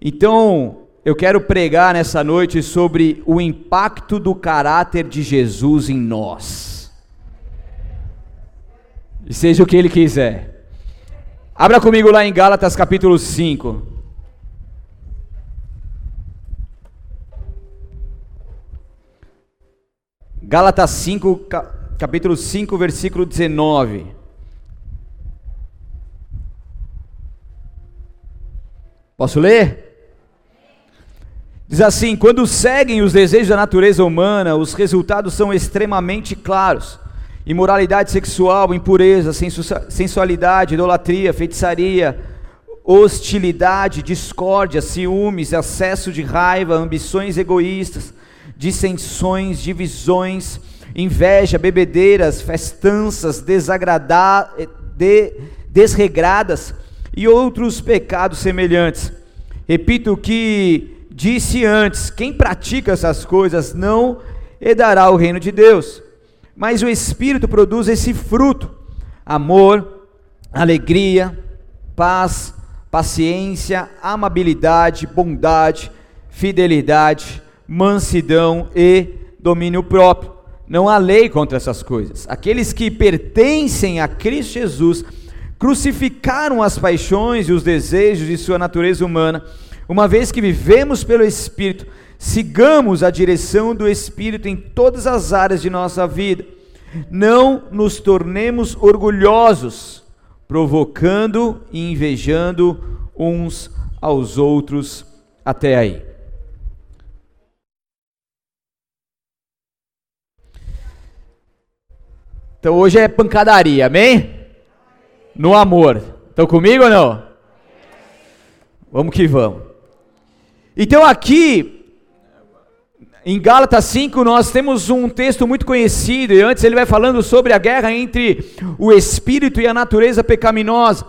Então, eu quero pregar nessa noite sobre o impacto do caráter de Jesus em nós. E seja o que ele quiser. Abra comigo lá em Gálatas capítulo 5. Gálatas 5, capítulo 5, versículo 19. Posso ler? Diz assim: quando seguem os desejos da natureza humana, os resultados são extremamente claros: imoralidade sexual, impureza, sensualidade, idolatria, feitiçaria, hostilidade, discórdia, ciúmes, excesso de raiva, ambições egoístas, dissensões, divisões, inveja, bebedeiras, festanças, desagradar, de, desregradas e outros pecados semelhantes. Repito que disse antes: quem pratica essas coisas não herdará o reino de Deus. Mas o Espírito produz esse fruto: amor, alegria, paz, paciência, amabilidade, bondade, fidelidade, mansidão e domínio próprio. Não há lei contra essas coisas. Aqueles que pertencem a Cristo Jesus crucificaram as paixões e os desejos de sua natureza humana uma vez que vivemos pelo Espírito, sigamos a direção do Espírito em todas as áreas de nossa vida. Não nos tornemos orgulhosos, provocando e invejando uns aos outros até aí. Então hoje é pancadaria, amém? No amor. Estão comigo ou não? Vamos que vamos. Então aqui, em Gálatas 5, nós temos um texto muito conhecido, e antes ele vai falando sobre a guerra entre o espírito e a natureza pecaminosa.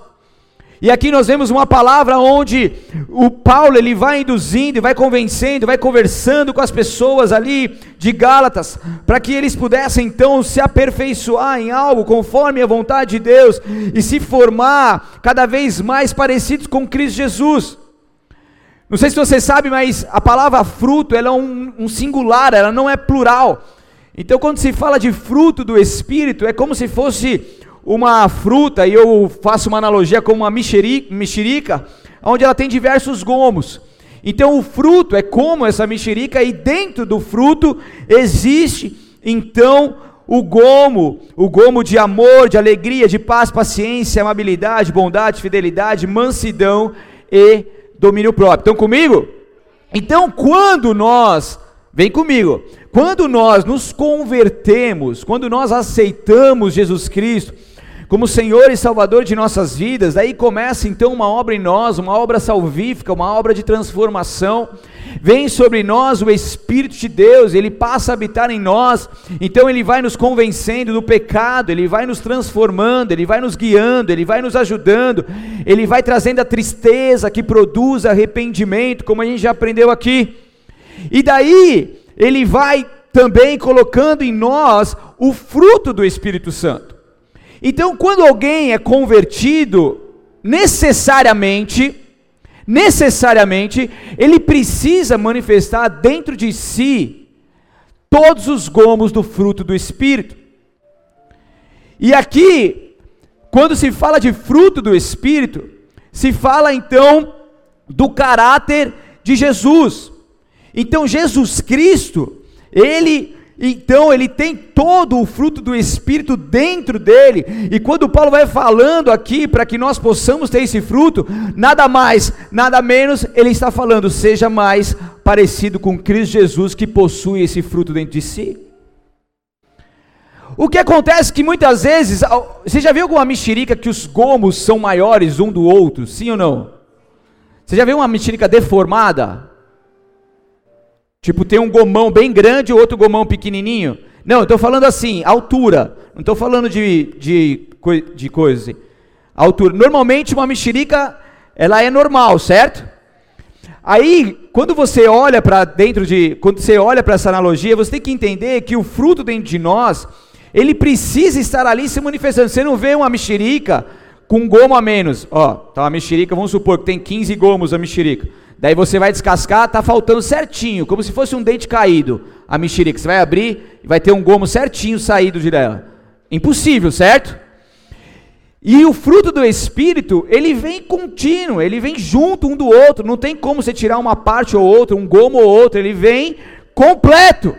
E aqui nós vemos uma palavra onde o Paulo ele vai induzindo, vai convencendo, vai conversando com as pessoas ali de Gálatas, para que eles pudessem então se aperfeiçoar em algo conforme a vontade de Deus e se formar cada vez mais parecidos com Cristo Jesus. Não sei se você sabe, mas a palavra fruto ela é um, um singular, ela não é plural. Então, quando se fala de fruto do Espírito, é como se fosse uma fruta, e eu faço uma analogia com uma mexerica, onde ela tem diversos gomos. Então, o fruto é como essa mexerica, e dentro do fruto existe, então, o gomo, o gomo de amor, de alegria, de paz, paciência, amabilidade, bondade, fidelidade, mansidão e domínio próprio. Estão comigo? Então, quando nós, vem comigo, quando nós nos convertemos, quando nós aceitamos Jesus Cristo como Senhor e Salvador de nossas vidas, daí começa então uma obra em nós, uma obra salvífica, uma obra de transformação vem sobre nós o Espírito de Deus, ele passa a habitar em nós, então ele vai nos convencendo do pecado, ele vai nos transformando, ele vai nos guiando, ele vai nos ajudando, ele vai trazendo a tristeza que produz arrependimento, como a gente já aprendeu aqui, e daí ele vai também colocando em nós o fruto do Espírito Santo. Então, quando alguém é convertido, necessariamente, necessariamente, ele precisa manifestar dentro de si todos os gomos do fruto do Espírito. E aqui, quando se fala de fruto do Espírito, se fala então do caráter de Jesus. Então, Jesus Cristo, ele então ele tem todo o fruto do Espírito dentro dele. E quando Paulo vai falando aqui para que nós possamos ter esse fruto, nada mais, nada menos, ele está falando, seja mais parecido com Cristo Jesus que possui esse fruto dentro de si. O que acontece que muitas vezes, você já viu alguma mexerica que os gomos são maiores um do outro, sim ou não? Você já viu uma mexerica deformada? Tipo, tem um gomão bem grande e outro gomão pequenininho. Não, estou falando assim, altura. Não estou falando de, de, de coisa. Altura. Normalmente uma mexerica, ela é normal, certo? Aí, quando você olha para dentro de, quando você olha para essa analogia, você tem que entender que o fruto dentro de nós, ele precisa estar ali se manifestando. Você não vê uma mexerica com gomo a menos. Ó, tá uma mexerica, vamos supor que tem 15 gomos a mexerica. Daí você vai descascar, tá faltando certinho, como se fosse um dente caído. A mexerica, você vai abrir e vai ter um gomo certinho saído de dela. Impossível, certo? E o fruto do Espírito, ele vem contínuo, ele vem junto um do outro, não tem como você tirar uma parte ou outra, um gomo ou outro, ele vem completo.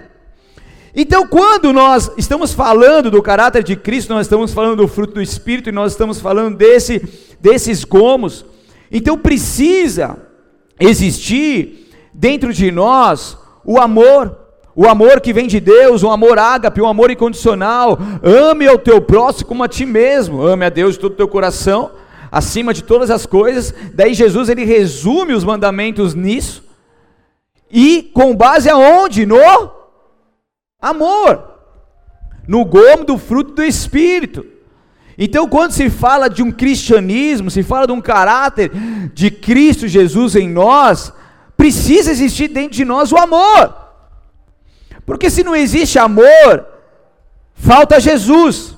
Então, quando nós estamos falando do caráter de Cristo, nós estamos falando do fruto do Espírito e nós estamos falando desse, desses gomos, então precisa existir dentro de nós o amor, o amor que vem de Deus, o amor ágape, o amor incondicional. Ame ao teu próximo como a ti mesmo. Ame a Deus de todo o teu coração, acima de todas as coisas. Daí Jesus ele resume os mandamentos nisso. E com base aonde? No amor. No gomo do fruto do espírito. Então, quando se fala de um cristianismo, se fala de um caráter de Cristo Jesus em nós, precisa existir dentro de nós o amor. Porque se não existe amor, falta Jesus.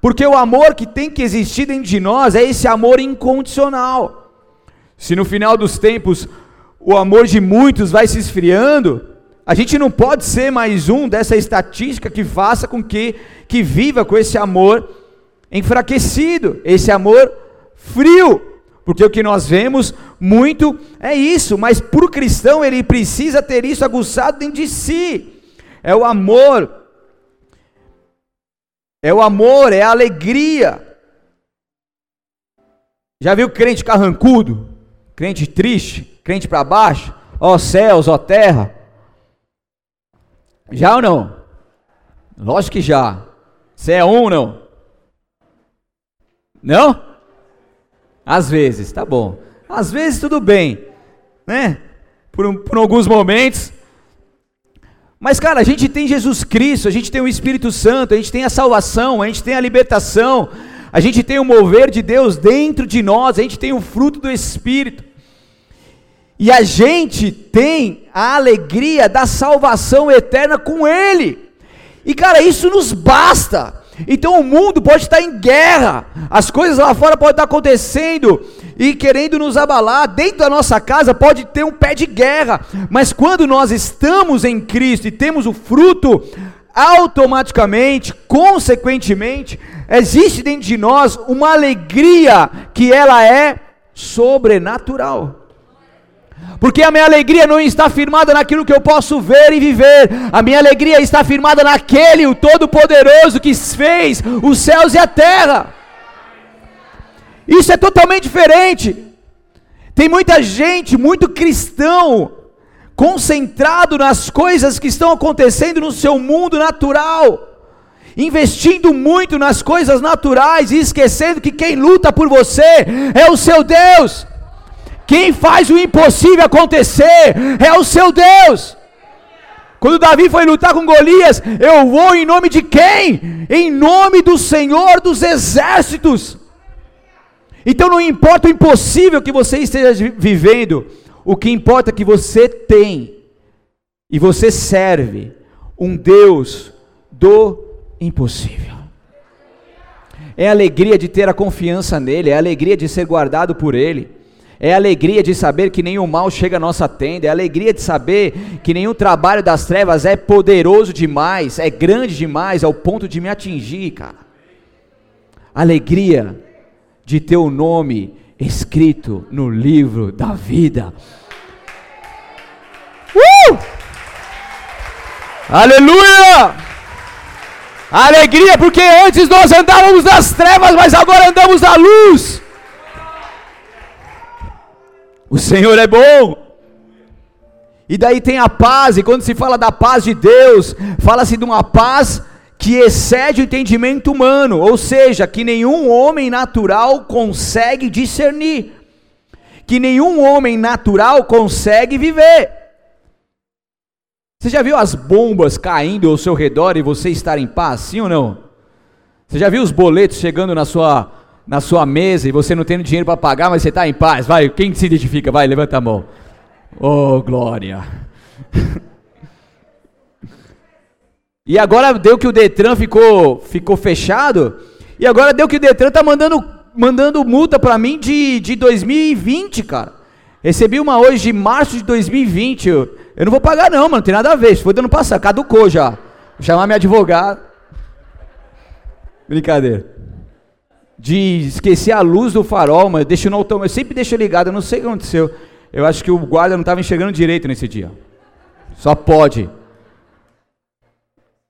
Porque o amor que tem que existir dentro de nós é esse amor incondicional. Se no final dos tempos o amor de muitos vai se esfriando, a gente não pode ser mais um dessa estatística que faça com que que viva com esse amor enfraquecido, esse amor frio. Porque o que nós vemos muito é isso, mas para o cristão ele precisa ter isso aguçado dentro de si. É o amor, é o amor, é a alegria. Já viu crente carrancudo? Crente triste? Crente para baixo? Ó céus, ó terra? Já ou não? Lógico que já. Você é um ou não? Não? Às vezes, tá bom. Às vezes tudo bem, né? Por, por alguns momentos. Mas, cara, a gente tem Jesus Cristo, a gente tem o Espírito Santo, a gente tem a salvação, a gente tem a libertação, a gente tem o mover de Deus dentro de nós, a gente tem o fruto do Espírito. E a gente tem a alegria da salvação eterna com Ele. E, cara, isso nos basta. Então o mundo pode estar em guerra, as coisas lá fora podem estar acontecendo e querendo nos abalar, dentro da nossa casa pode ter um pé de guerra, mas quando nós estamos em Cristo e temos o fruto, automaticamente, consequentemente, existe dentro de nós uma alegria que ela é sobrenatural. Porque a minha alegria não está firmada naquilo que eu posso ver e viver, a minha alegria está firmada naquele, o Todo-Poderoso, que fez os céus e a terra. Isso é totalmente diferente. Tem muita gente, muito cristão, concentrado nas coisas que estão acontecendo no seu mundo natural, investindo muito nas coisas naturais e esquecendo que quem luta por você é o seu Deus. Quem faz o impossível acontecer é o seu Deus. Quando Davi foi lutar com Golias, eu vou em nome de quem? Em nome do Senhor dos exércitos. Então não importa o impossível que você esteja vivendo, o que importa é que você tem e você serve um Deus do impossível. É a alegria de ter a confiança nele, é a alegria de ser guardado por ele é alegria de saber que nenhum mal chega à nossa tenda, é alegria de saber que nenhum trabalho das trevas é poderoso demais, é grande demais ao ponto de me atingir, cara. Alegria de ter o nome escrito no livro da vida. Uh! Aleluia! Alegria porque antes nós andávamos nas trevas, mas agora andamos na luz. O Senhor é bom. E daí tem a paz, e quando se fala da paz de Deus, fala-se de uma paz que excede o entendimento humano, ou seja, que nenhum homem natural consegue discernir, que nenhum homem natural consegue viver. Você já viu as bombas caindo ao seu redor e você estar em paz, sim ou não? Você já viu os boletos chegando na sua na sua mesa e você não tem dinheiro para pagar, mas você está em paz. Vai, quem se identifica? Vai, levanta a mão. Oh, glória. e agora deu que o Detran ficou, ficou fechado. E agora deu que o Detran tá mandando, mandando multa para mim de, de 2020, cara. Recebi uma hoje de março de 2020. Eu, eu não vou pagar, não, mano. Não tem nada a ver. Isso foi do ano passado. Caducou já. Vou chamar minha advogada. Brincadeira. De esquecer a luz do farol. Eu, deixo no eu sempre deixo ligado. Eu não sei o que aconteceu. Eu acho que o guarda não estava enxergando direito nesse dia. Só pode.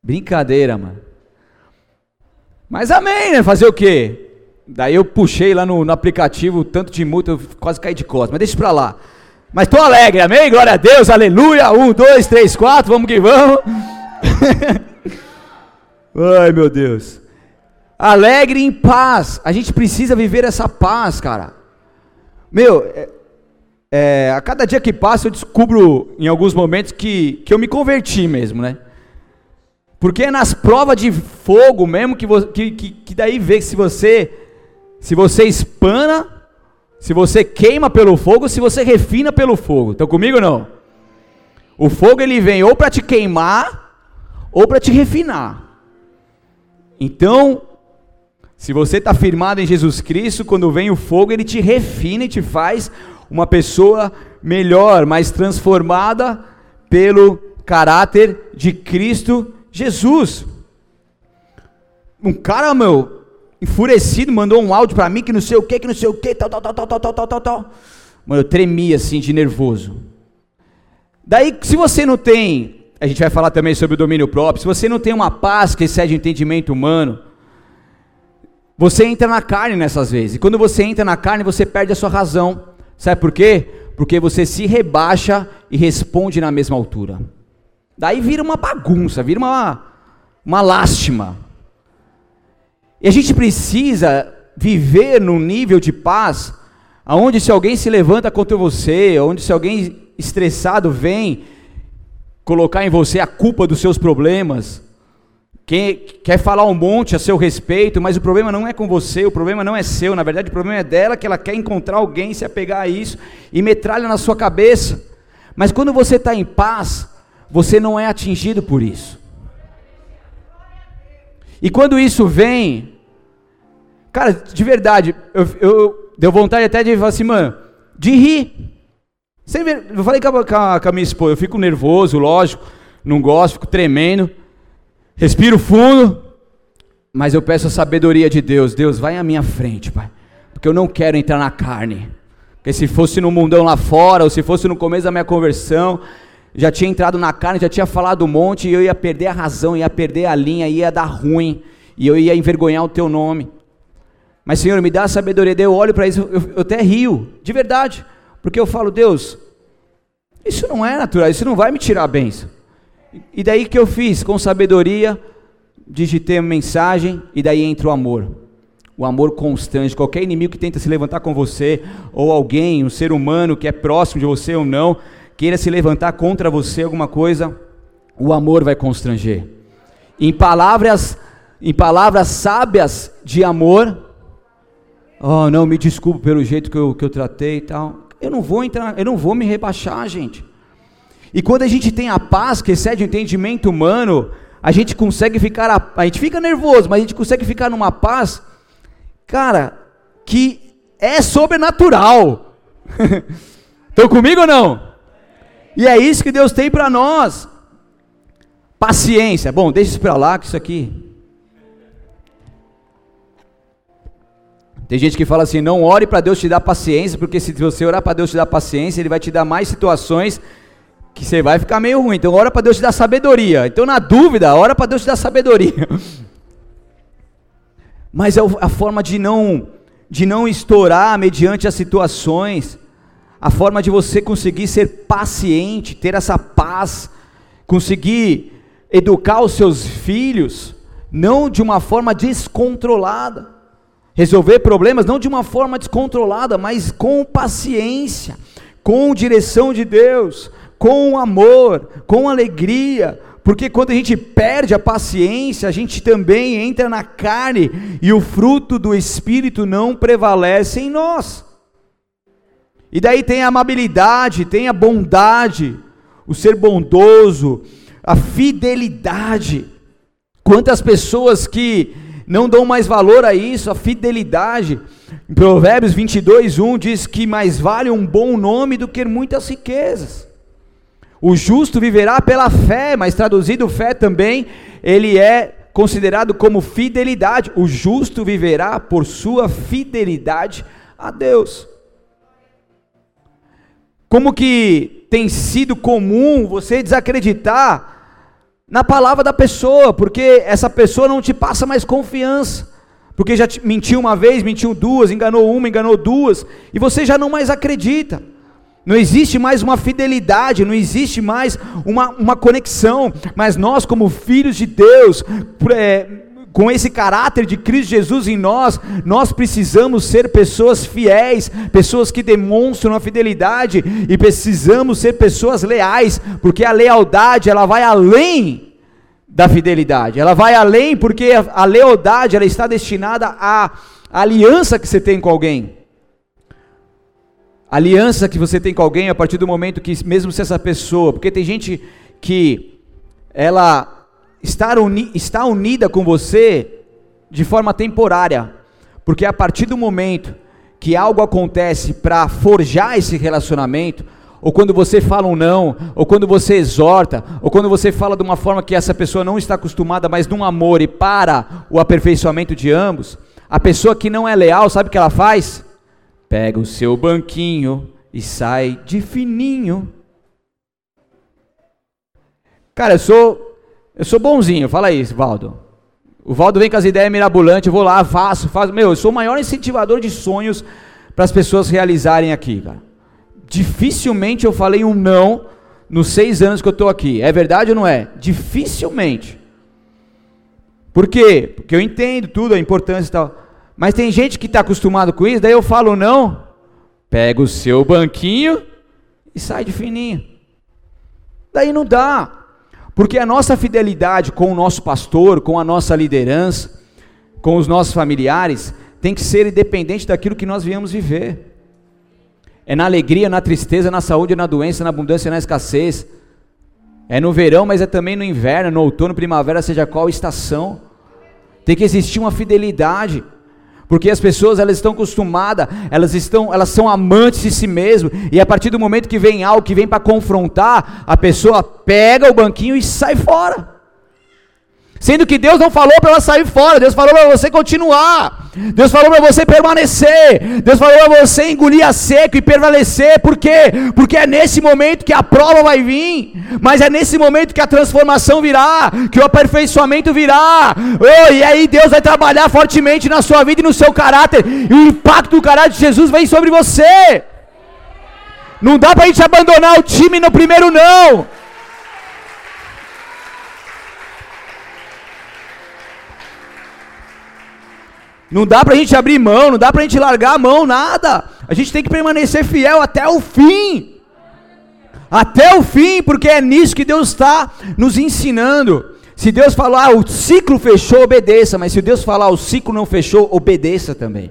Brincadeira, mano. Mas amém, né? Fazer o quê? Daí eu puxei lá no, no aplicativo tanto de multa, eu quase caí de costas. Mas deixa pra lá. Mas tô alegre, amém? Glória a Deus, aleluia. Um, dois, três, quatro, vamos que vamos. Ai, meu Deus. Alegre em paz. A gente precisa viver essa paz, cara. Meu, é, é, a cada dia que passa eu descubro em alguns momentos que, que eu me converti mesmo, né? Porque é nas provas de fogo mesmo que, que, que, que daí vê se você se você espana, se você queima pelo fogo, se você refina pelo fogo. Estão comigo ou não? O fogo ele vem ou para te queimar ou para te refinar. Então, se você está firmado em Jesus Cristo, quando vem o fogo, ele te refina e te faz uma pessoa melhor, mais transformada pelo caráter de Cristo Jesus. Um cara, meu, enfurecido, mandou um áudio para mim que não sei o que, que não sei o que, tal, tal, tal, tal, tal, tal, tal, tal. Mano, eu tremia assim de nervoso. Daí, se você não tem, a gente vai falar também sobre o domínio próprio, se você não tem uma paz que excede o entendimento humano, você entra na carne nessas vezes. E quando você entra na carne, você perde a sua razão. Sabe por quê? Porque você se rebaixa e responde na mesma altura. Daí vira uma bagunça, vira uma, uma lástima. E a gente precisa viver num nível de paz, aonde se alguém se levanta contra você, onde se alguém estressado vem colocar em você a culpa dos seus problemas, quem quer falar um monte a seu respeito, mas o problema não é com você, o problema não é seu, na verdade o problema é dela, que ela quer encontrar alguém, se apegar a isso e metralha na sua cabeça. Mas quando você está em paz, você não é atingido por isso. E quando isso vem, cara, de verdade, eu, eu deu vontade até de falar assim, mano, de rir. Eu falei com a, com a minha esposa, eu fico nervoso, lógico, não gosto, fico tremendo, respiro fundo, mas eu peço a sabedoria de Deus. Deus, vai à minha frente, Pai, porque eu não quero entrar na carne. Porque se fosse no mundão lá fora, ou se fosse no começo da minha conversão, já tinha entrado na carne, já tinha falado um monte, e eu ia perder a razão, ia perder a linha, ia dar ruim, e eu ia envergonhar o teu nome. Mas Senhor, me dá a sabedoria, eu olho para isso, eu, eu até rio, de verdade, porque eu falo, Deus, isso não é natural, isso não vai me tirar a benção. E daí que eu fiz? Com sabedoria, digitei a mensagem, e daí entra o amor. O amor constante. Qualquer inimigo que tenta se levantar com você, ou alguém, um ser humano que é próximo de você ou não, queira se levantar contra você alguma coisa, o amor vai constranger. Em palavras, em palavras sábias de amor, oh, não, me desculpe pelo jeito que eu, que eu tratei e tal. Eu não vou entrar, eu não vou me rebaixar, gente. E quando a gente tem a paz que excede o entendimento humano, a gente consegue ficar, a, a gente fica nervoso, mas a gente consegue ficar numa paz, cara, que é sobrenatural. Estão comigo ou não? E é isso que Deus tem para nós. Paciência. Bom, deixa isso para lá, que isso aqui. Tem gente que fala assim: não ore para Deus te dar paciência, porque se você orar para Deus te dar paciência, Ele vai te dar mais situações que você vai ficar meio ruim. Então, ora para Deus te dar sabedoria. Então, na dúvida, ora para Deus te dar sabedoria. Mas é a forma de não, de não estourar mediante as situações a forma de você conseguir ser paciente, ter essa paz, conseguir educar os seus filhos, não de uma forma descontrolada, resolver problemas não de uma forma descontrolada, mas com paciência, com direção de Deus, com amor, com alegria, porque quando a gente perde a paciência, a gente também entra na carne e o fruto do Espírito não prevalece em nós. E daí tem a amabilidade, tem a bondade, o ser bondoso, a fidelidade. Quantas pessoas que não dão mais valor a isso, a fidelidade. Em Provérbios 22, 1 diz que mais vale um bom nome do que muitas riquezas. O justo viverá pela fé, mas traduzido fé também, ele é considerado como fidelidade. O justo viverá por sua fidelidade a Deus. Como que tem sido comum você desacreditar na palavra da pessoa, porque essa pessoa não te passa mais confiança. Porque já mentiu uma vez, mentiu duas, enganou uma, enganou duas, e você já não mais acredita. Não existe mais uma fidelidade, não existe mais uma, uma conexão, mas nós, como filhos de Deus, é, com esse caráter de Cristo Jesus em nós, nós precisamos ser pessoas fiéis, pessoas que demonstram a fidelidade e precisamos ser pessoas leais, porque a lealdade ela vai além da fidelidade. Ela vai além porque a lealdade ela está destinada à aliança que você tem com alguém. Aliança que você tem com alguém a partir do momento que mesmo se essa pessoa, porque tem gente que ela estar uni, está unida com você de forma temporária, porque a partir do momento que algo acontece para forjar esse relacionamento, ou quando você fala um não, ou quando você exorta, ou quando você fala de uma forma que essa pessoa não está acostumada, mas num amor e para o aperfeiçoamento de ambos, a pessoa que não é leal, sabe o que ela faz? Pega o seu banquinho e sai de fininho. Cara, eu sou eu sou bonzinho, fala isso, Valdo. O Valdo vem com as ideias mirabolantes, eu vou lá, faço, faço. Meu, eu sou o maior incentivador de sonhos para as pessoas realizarem aqui, cara. Dificilmente eu falei um não nos seis anos que eu estou aqui. É verdade ou não é? Dificilmente. Por quê? Porque eu entendo tudo, a importância e tal. Mas tem gente que está acostumado com isso, daí eu falo não, pega o seu banquinho e sai de fininho. Daí não dá. Porque a nossa fidelidade com o nosso pastor, com a nossa liderança, com os nossos familiares, tem que ser independente daquilo que nós viemos viver. É na alegria, na tristeza, na saúde, na doença, na abundância, na escassez. É no verão, mas é também no inverno, no outono, primavera, seja qual estação. Tem que existir uma fidelidade. Porque as pessoas elas estão acostumadas, elas estão, elas são amantes de si mesmo, e a partir do momento que vem algo que vem para confrontar, a pessoa pega o banquinho e sai fora. Sendo que Deus não falou para ela sair fora, Deus falou para você continuar, Deus falou para você permanecer, Deus falou para você engolir a seco e permanecer, por quê? Porque é nesse momento que a prova vai vir, mas é nesse momento que a transformação virá, que o aperfeiçoamento virá, oh, e aí Deus vai trabalhar fortemente na sua vida e no seu caráter, e o impacto do caráter de Jesus vem sobre você. Não dá para a gente abandonar o time no primeiro não. Não dá para a gente abrir mão, não dá para a gente largar a mão, nada. A gente tem que permanecer fiel até o fim. Até o fim, porque é nisso que Deus está nos ensinando. Se Deus falar, ah, o ciclo fechou, obedeça. Mas se Deus falar, o ciclo não fechou, obedeça também.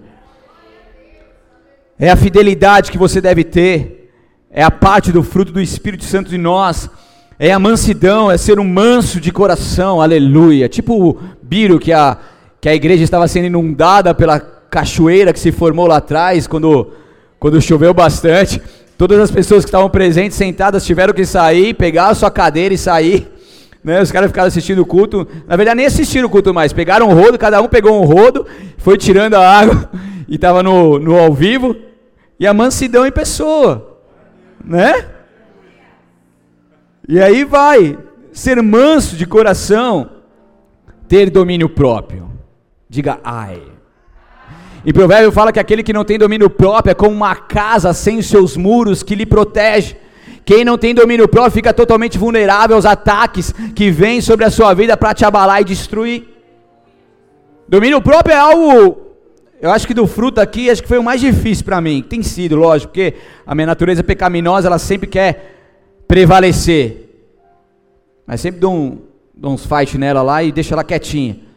É a fidelidade que você deve ter. É a parte do fruto do Espírito Santo de nós. É a mansidão, é ser um manso de coração. Aleluia. Tipo o Biro que a que a igreja estava sendo inundada pela cachoeira que se formou lá atrás, quando, quando choveu bastante. Todas as pessoas que estavam presentes, sentadas, tiveram que sair, pegar a sua cadeira e sair. Né? Os caras ficaram assistindo o culto. Na verdade, nem assistiram o culto mais. Pegaram um rodo, cada um pegou um rodo, foi tirando a água e estava no, no ao vivo. E a mansidão em pessoa. Né? E aí vai. Ser manso de coração, ter domínio próprio. Diga ai. E provérbio fala que aquele que não tem domínio próprio é como uma casa sem seus muros que lhe protege. Quem não tem domínio próprio fica totalmente vulnerável aos ataques que vêm sobre a sua vida para te abalar e destruir. Domínio próprio é algo, eu acho que do fruto aqui, acho que foi o mais difícil para mim. Tem sido, lógico, porque a minha natureza pecaminosa, ela sempre quer prevalecer. Mas sempre dou, um, dou uns fight nela lá e deixo ela quietinha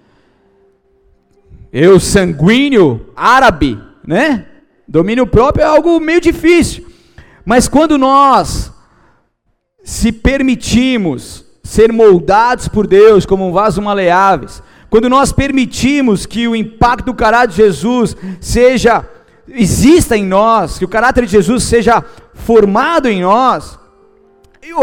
eu sanguíneo, árabe, né? Domínio próprio é algo meio difícil. Mas quando nós se permitimos ser moldados por Deus como um vaso maleáveis, quando nós permitimos que o impacto do caráter de Jesus seja exista em nós, que o caráter de Jesus seja formado em nós,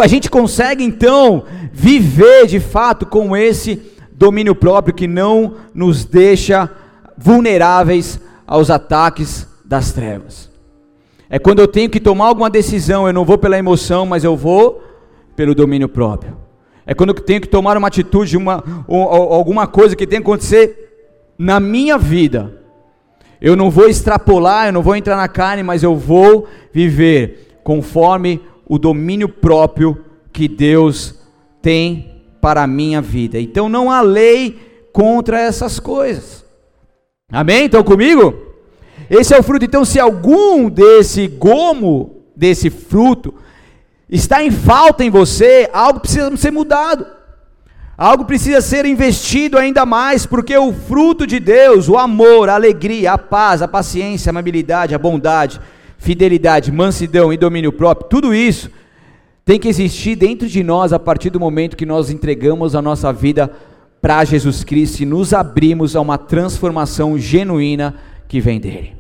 a gente consegue então viver de fato com esse domínio próprio que não nos deixa vulneráveis aos ataques das trevas. É quando eu tenho que tomar alguma decisão, eu não vou pela emoção, mas eu vou pelo domínio próprio. É quando eu tenho que tomar uma atitude, uma, ou, ou, alguma coisa que tem que acontecer na minha vida. Eu não vou extrapolar, eu não vou entrar na carne, mas eu vou viver conforme o domínio próprio que Deus tem para a minha vida. Então não há lei contra essas coisas. Amém? Estão comigo? Esse é o fruto. Então, se algum desse gomo, desse fruto, está em falta em você, algo precisa ser mudado. Algo precisa ser investido ainda mais, porque o fruto de Deus, o amor, a alegria, a paz, a paciência, a amabilidade, a bondade, fidelidade, mansidão e domínio próprio, tudo isso tem que existir dentro de nós a partir do momento que nós entregamos a nossa vida para Jesus Cristo e nos abrimos a uma transformação genuína que vem dele.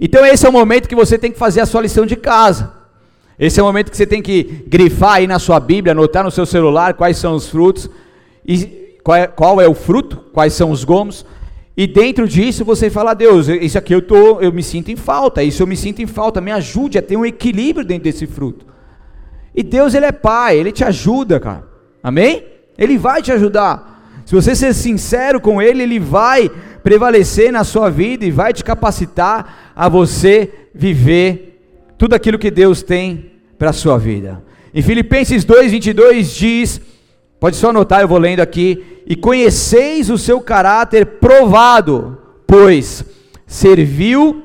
Então esse é o momento que você tem que fazer a sua lição de casa. Esse é o momento que você tem que grifar aí na sua Bíblia, anotar no seu celular quais são os frutos e qual é, qual é o fruto, quais são os gomos, e dentro disso você fala, Deus, isso aqui eu, tô, eu me sinto em falta, isso eu me sinto em falta, me ajude a ter um equilíbrio dentro desse fruto. E Deus, Ele é Pai, Ele te ajuda, cara. Amém? Ele vai te ajudar. Se você ser sincero com Ele, Ele vai prevalecer na sua vida e vai te capacitar a você viver tudo aquilo que Deus tem para a sua vida. Em Filipenses 2,22 diz: Pode só anotar, eu vou lendo aqui. E conheceis o seu caráter provado, pois serviu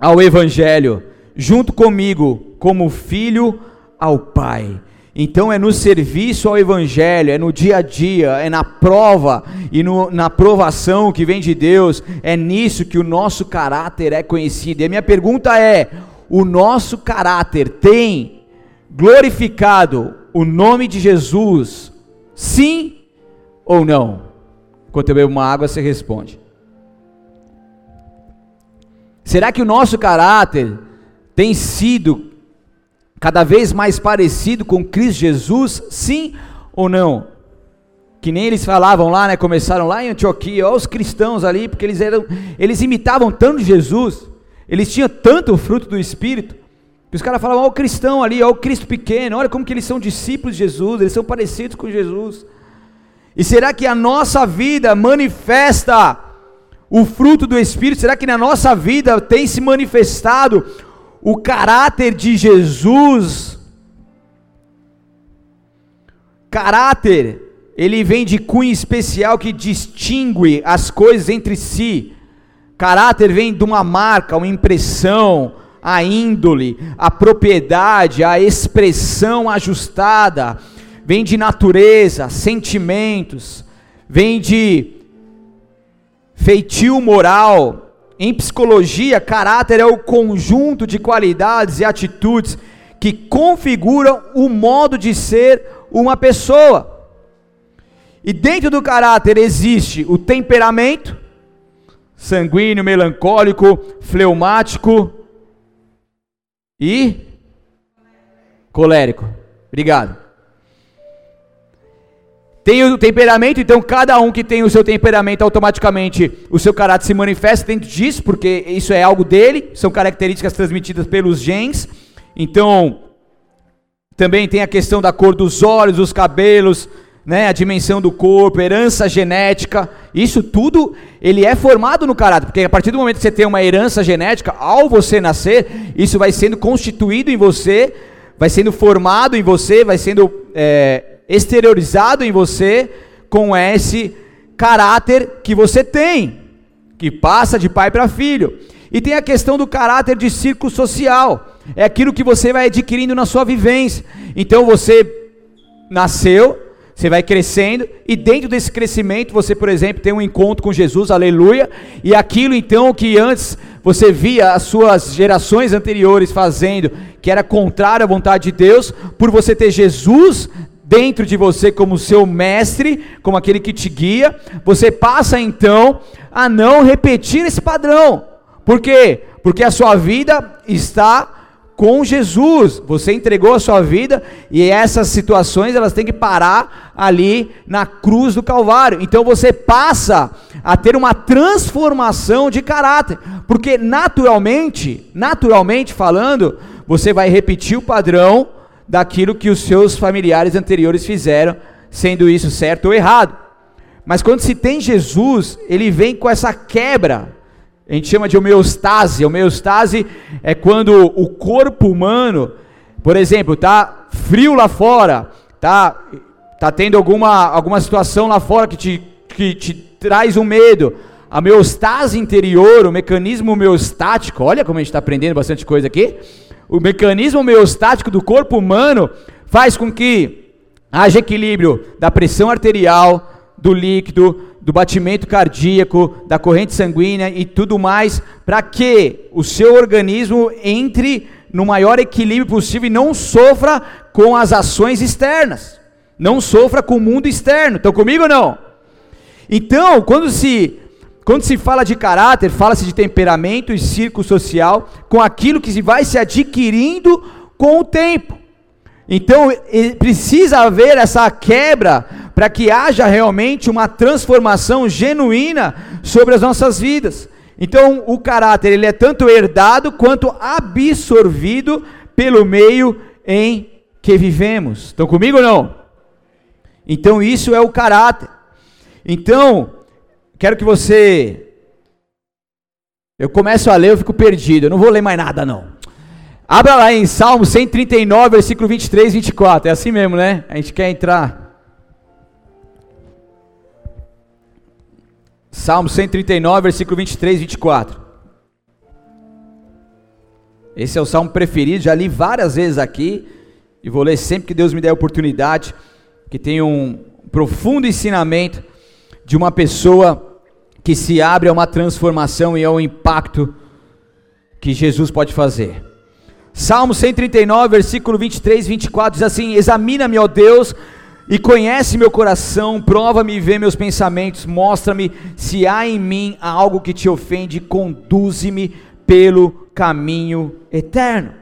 ao Evangelho, junto comigo, como filho ao Pai. Então é no serviço ao Evangelho, é no dia a dia, é na prova e no, na provação que vem de Deus, é nisso que o nosso caráter é conhecido. E a minha pergunta é: o nosso caráter tem glorificado o nome de Jesus Sim ou não? Enquanto eu bebo uma água, você responde. Será que o nosso caráter tem sido cada vez mais parecido com Cristo Jesus? Sim ou não? Que nem eles falavam lá, né? Começaram lá em Antioquia, olha os cristãos ali, porque eles eram, eles imitavam tanto Jesus, eles tinham tanto o fruto do Espírito, os caras falavam, olha o cristão ali, olha o Cristo pequeno, olha como que eles são discípulos de Jesus, eles são parecidos com Jesus. E será que a nossa vida manifesta o fruto do Espírito? Será que na nossa vida tem se manifestado o caráter de Jesus? Caráter, ele vem de cunho especial que distingue as coisas entre si. Caráter vem de uma marca, uma impressão, a índole, a propriedade, a expressão ajustada, vem de natureza, sentimentos, vem de feitio moral. Em psicologia, caráter é o conjunto de qualidades e atitudes que configuram o modo de ser uma pessoa. E dentro do caráter existe o temperamento, sanguíneo, melancólico, fleumático, e colérico. Obrigado. Tem o temperamento, então cada um que tem o seu temperamento, automaticamente o seu caráter se manifesta dentro disso, porque isso é algo dele, são características transmitidas pelos genes. Então, também tem a questão da cor dos olhos, dos cabelos, né, a dimensão do corpo, herança genética, isso tudo ele é formado no caráter, porque a partir do momento que você tem uma herança genética, ao você nascer, isso vai sendo constituído em você, vai sendo formado em você, vai sendo é, exteriorizado em você com esse caráter que você tem, que passa de pai para filho. E tem a questão do caráter de círculo social, é aquilo que você vai adquirindo na sua vivência. Então você nasceu, você vai crescendo e dentro desse crescimento você, por exemplo, tem um encontro com Jesus, aleluia, e aquilo então que antes você via as suas gerações anteriores fazendo, que era contrário à vontade de Deus, por você ter Jesus dentro de você como seu mestre, como aquele que te guia, você passa então a não repetir esse padrão. Por quê? Porque a sua vida está com Jesus. Você entregou a sua vida e essas situações elas têm que parar ali na cruz do Calvário. Então você passa a ter uma transformação de caráter, porque naturalmente, naturalmente falando, você vai repetir o padrão daquilo que os seus familiares anteriores fizeram, sendo isso certo ou errado. Mas quando se tem Jesus, ele vem com essa quebra. A gente chama de homeostase. Homeostase é quando o corpo humano, por exemplo, tá frio lá fora, tá tá tendo alguma alguma situação lá fora que te que te traz um medo. A homeostase interior, o mecanismo homeostático, olha como a gente está aprendendo bastante coisa aqui o mecanismo homeostático do corpo humano faz com que haja equilíbrio da pressão arterial, do líquido, do batimento cardíaco, da corrente sanguínea e tudo mais, para que o seu organismo entre no maior equilíbrio possível e não sofra com as ações externas, não sofra com o mundo externo. Estão comigo ou não? Então, quando se quando se fala de caráter, fala-se de temperamento e círculo social, com aquilo que se vai se adquirindo com o tempo. Então, precisa haver essa quebra para que haja realmente uma transformação genuína sobre as nossas vidas. Então, o caráter ele é tanto herdado quanto absorvido pelo meio em que vivemos. Estão comigo ou não? Então, isso é o caráter. Então, Quero que você. Eu começo a ler, eu fico perdido. Eu não vou ler mais nada, não. Abra lá em Salmo 139, versículo 23 e 24. É assim mesmo, né? A gente quer entrar. Salmo 139, versículo 23 e 24. Esse é o salmo preferido, já li várias vezes aqui. E vou ler sempre que Deus me der a oportunidade. Que tem um profundo ensinamento de uma pessoa que se abre a uma transformação e ao impacto que Jesus pode fazer. Salmo 139, versículo 23 e 24 diz assim: Examina-me, ó Deus, e conhece meu coração, prova-me e vê meus pensamentos, mostra-me se há em mim algo que te ofende, conduze-me pelo caminho eterno.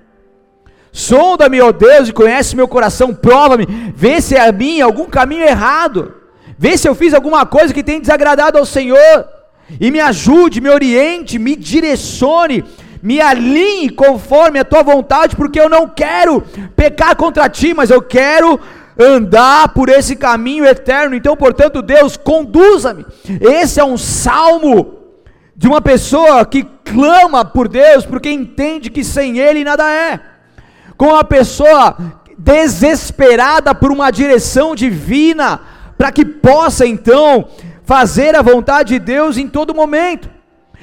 Sonda-me, ó Deus, e conhece meu coração, prova-me, vê se há em mim algum caminho errado Vê se eu fiz alguma coisa que tem desagradado ao Senhor. E me ajude, me oriente, me direcione, me alinhe conforme a tua vontade, porque eu não quero pecar contra ti, mas eu quero andar por esse caminho eterno. Então, portanto, Deus, conduza-me. Esse é um salmo de uma pessoa que clama por Deus, porque entende que sem Ele nada é. Com uma pessoa desesperada por uma direção divina, para que possa então fazer a vontade de Deus em todo momento.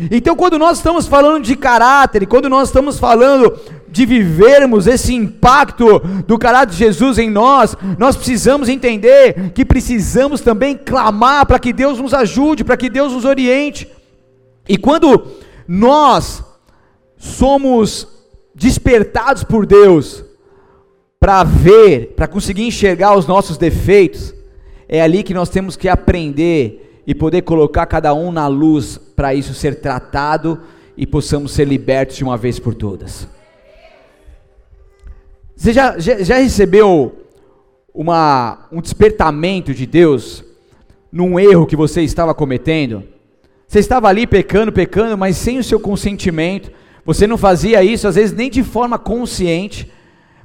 Então, quando nós estamos falando de caráter, quando nós estamos falando de vivermos esse impacto do caráter de Jesus em nós, nós precisamos entender que precisamos também clamar para que Deus nos ajude, para que Deus nos oriente. E quando nós somos despertados por Deus para ver, para conseguir enxergar os nossos defeitos, é ali que nós temos que aprender e poder colocar cada um na luz para isso ser tratado e possamos ser libertos de uma vez por todas. Você já, já, já recebeu uma, um despertamento de Deus num erro que você estava cometendo? Você estava ali pecando, pecando, mas sem o seu consentimento. Você não fazia isso, às vezes, nem de forma consciente,